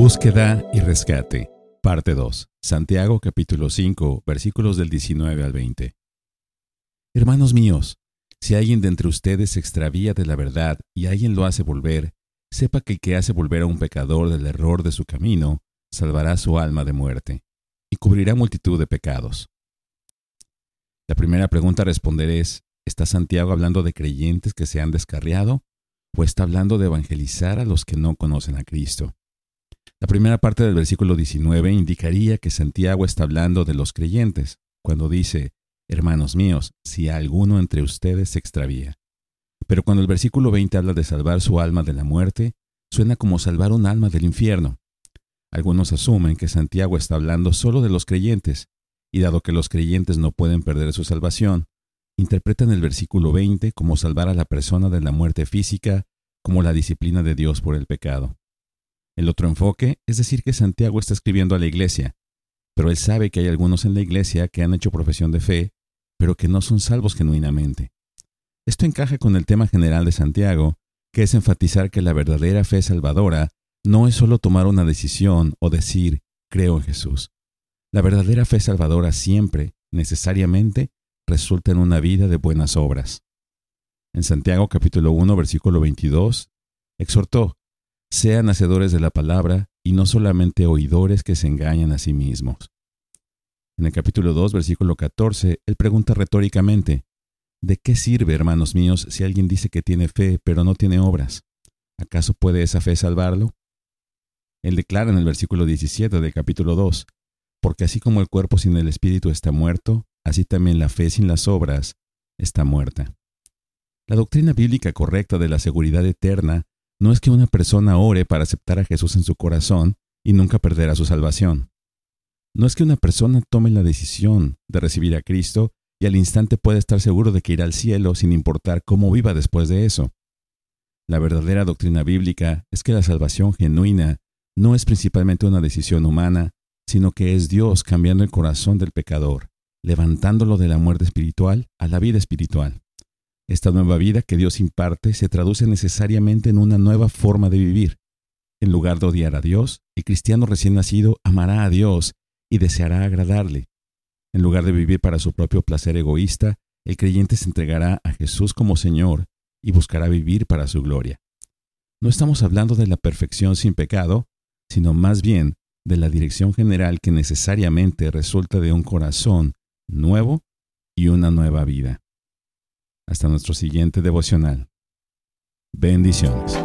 Búsqueda y rescate. Parte 2. Santiago capítulo 5, versículos del 19 al 20. Hermanos míos, si alguien de entre ustedes se extravía de la verdad y alguien lo hace volver, sepa que el que hace volver a un pecador del error de su camino, salvará su alma de muerte y cubrirá multitud de pecados. La primera pregunta a responder es, ¿está Santiago hablando de creyentes que se han descarriado o está hablando de evangelizar a los que no conocen a Cristo? La primera parte del versículo 19 indicaría que Santiago está hablando de los creyentes, cuando dice, Hermanos míos, si alguno entre ustedes se extravía. Pero cuando el versículo 20 habla de salvar su alma de la muerte, suena como salvar un alma del infierno. Algunos asumen que Santiago está hablando solo de los creyentes, y dado que los creyentes no pueden perder su salvación, interpretan el versículo 20 como salvar a la persona de la muerte física, como la disciplina de Dios por el pecado. El otro enfoque es decir que Santiago está escribiendo a la iglesia, pero él sabe que hay algunos en la iglesia que han hecho profesión de fe, pero que no son salvos genuinamente. Esto encaja con el tema general de Santiago, que es enfatizar que la verdadera fe salvadora no es solo tomar una decisión o decir creo en Jesús. La verdadera fe salvadora siempre, necesariamente, resulta en una vida de buenas obras. En Santiago capítulo 1 versículo 22, exhortó, sean hacedores de la palabra y no solamente oidores que se engañan a sí mismos. En el capítulo 2, versículo 14, él pregunta retóricamente, ¿De qué sirve, hermanos míos, si alguien dice que tiene fe pero no tiene obras? ¿Acaso puede esa fe salvarlo? Él declara en el versículo 17 del capítulo 2, porque así como el cuerpo sin el espíritu está muerto, así también la fe sin las obras está muerta. La doctrina bíblica correcta de la seguridad eterna no es que una persona ore para aceptar a Jesús en su corazón y nunca perderá su salvación. No es que una persona tome la decisión de recibir a Cristo y al instante pueda estar seguro de que irá al cielo sin importar cómo viva después de eso. La verdadera doctrina bíblica es que la salvación genuina no es principalmente una decisión humana, sino que es Dios cambiando el corazón del pecador, levantándolo de la muerte espiritual a la vida espiritual. Esta nueva vida que Dios imparte se traduce necesariamente en una nueva forma de vivir. En lugar de odiar a Dios, el cristiano recién nacido amará a Dios y deseará agradarle. En lugar de vivir para su propio placer egoísta, el creyente se entregará a Jesús como Señor y buscará vivir para su gloria. No estamos hablando de la perfección sin pecado, sino más bien de la dirección general que necesariamente resulta de un corazón nuevo y una nueva vida. Hasta nuestro siguiente devocional. Bendiciones.